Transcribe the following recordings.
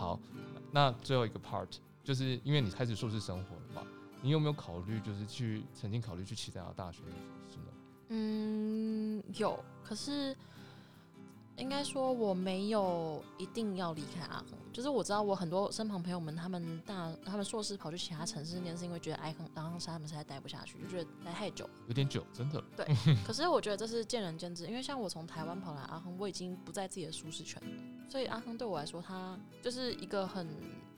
好，那最后一个 part 就是因为你开始硕士生活了嘛，你有没有考虑就是去曾经考虑去其他大学念硕士呢？嗯，有，可是应该说我没有一定要离开阿亨，就是我知道我很多身旁朋友们，他们大他们硕士跑去其他城市念，是因为觉得阿亨阿亨山他们实在待不下去，就觉得待太久。有点久，真的。对，可是我觉得这是见仁见智，因为像我从台湾跑来阿亨，我已经不在自己的舒适圈了，所以阿亨对我来说，他就是一个很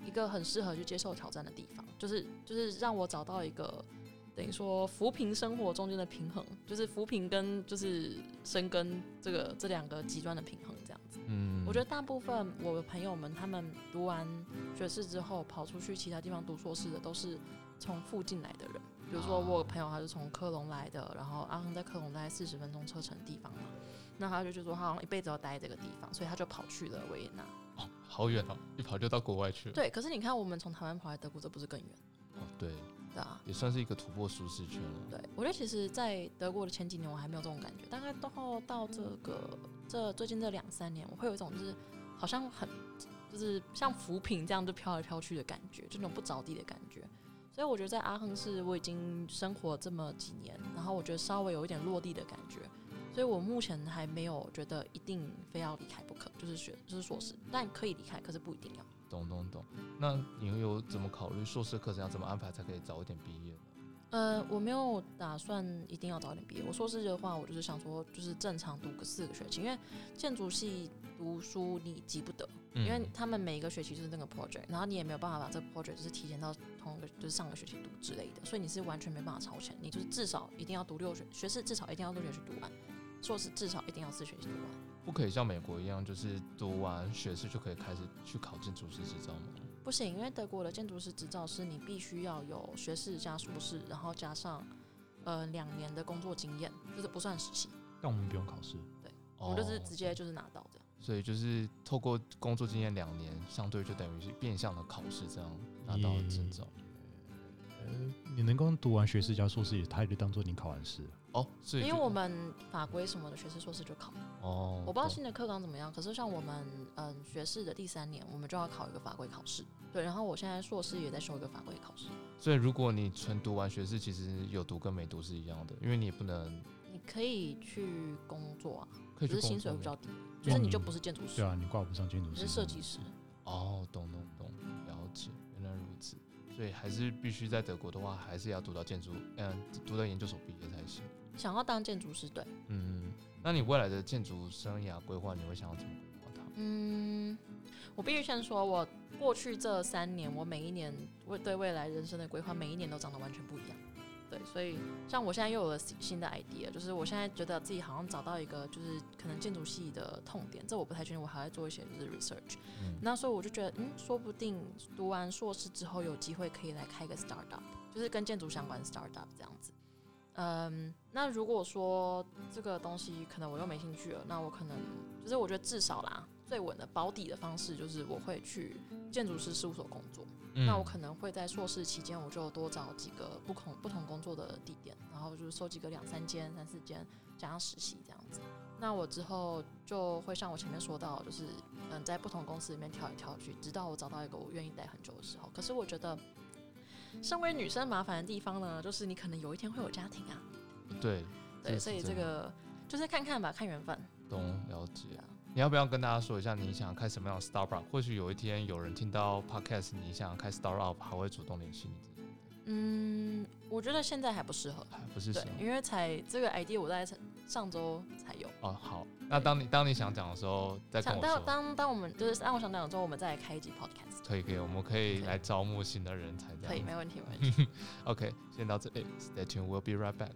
一个很适合去接受挑战的地方，就是就是让我找到一个等于说扶贫生活中间的平衡，就是扶贫跟就是生根这个这两个极端的平衡这样子。嗯，我觉得大部分我的朋友们，他们读完学士之后跑出去其他地方读硕士的，都是从附近来的人。比如说我朋友他是从科隆来的，然后阿亨在科隆大概四十分钟车程的地方嘛，那他就觉得说他好像一辈子要待在这个地方，所以他就跑去了维也纳。哦，好远哦，一跑就到国外去了。对，可是你看我们从台湾跑来德国，这不是更远？哦，对，对啊。也算是一个突破舒适圈了。对，我觉得其实，在德国的前几年，我还没有这种感觉。大概到到这个这最近这两三年，我会有一种就是好像很就是像浮萍这样就飘来飘去的感觉，就那种不着地的感觉。所以我觉得在阿亨市，我已经生活这么几年，然后我觉得稍微有一点落地的感觉。所以我目前还没有觉得一定非要离开不可，就是学就是硕士，但可以离开，可是不一定要。懂懂懂。那你有怎么考虑硕士课程要怎么安排才可以早一点毕业呢？呃，我没有打算一定要早点毕业。我硕士的话，我就是想说，就是正常读个四个学期，因为建筑系读书你急不得，因为他们每一个学期就是那个 project，然后你也没有办法把这个 project 就是提前到同一个就是上个学期读之类的，所以你是完全没办法超前。你就是至少一定要读六学学士，至少一定要六学期读完；硕士至少一定要四学期读完。不可以像美国一样，就是读完学士就可以开始去考建筑师执照吗？不行，因为德国的建筑师执照是你必须要有学士加硕士，然后加上呃两年的工作经验，就是不算实习。但我们不用考试，对，我们就是直接就是拿到这样。所以就是透过工作经验两年，相对就等于是变相的考试，这样拿到证照。呃，你能够读完学士加硕士，也他也就当做你考完试了。哦，是因为我们法规什么的，学士、硕士就考。哦，我不知道新的课纲怎么样，可是像我们嗯学士的第三年，我们就要考一个法规考试。对，然后我现在硕士也在修一个法规考试。所以如果你纯读完学士，其实有读跟没读是一样的，因为你也不能。你可以去工作啊，可以去只是薪水会比较低，就是你就不是建筑师，对啊，你挂不上建筑师，你是设计师。哦，懂懂懂，了解，原来如此。所以还是必须在德国的话，还是要读到建筑，嗯，读到研究所毕业才行。想要当建筑师，对，嗯，那你未来的建筑生涯规划，你会想要怎么规划它？嗯，我必须先说，我过去这三年，我每一年为对未来人生的规划，每一年都长得完全不一样。对，所以像我现在又有了新的 idea，就是我现在觉得自己好像找到一个就是可能建筑系的痛点，这我不太确定，我还在做一些就是 research。嗯那所以我就觉得，嗯，说不定读完硕士之后有机会可以来开个 startup，就是跟建筑相关的 startup 这样子。嗯，那如果说这个东西可能我又没兴趣了，那我可能就是我觉得至少啦，最稳的保底的方式就是我会去建筑师事务所工作。嗯那我可能会在硕士期间，我就多找几个不同不同工作的地点，然后就是收集个两三间、三四间，加上实习这样子。那我之后就会像我前面说到，就是嗯，在不同公司里面跳来跳去，直到我找到一个我愿意待很久的时候。可是我觉得，身为女生麻烦的地方呢，就是你可能有一天会有家庭啊，对对，所以这个就是看看吧，看缘分。懂了解。啊，你要不要跟大家说一下，你想开什么样的 startup？或许有一天有人听到 podcast，你想开 startup，还会主动联系你嗯，我觉得现在还不适合。还不是什么，对因为才这个 idea 我在上周才有。哦。好，那当你当你想讲的时候，再跟我说。当当我们就是当我想讲的时候，我们再来开一集 podcast。可以可以，我们可以来招募新的人才。可以，没问题，没问题。OK，先到这里，Stay tuned，we'll be right back。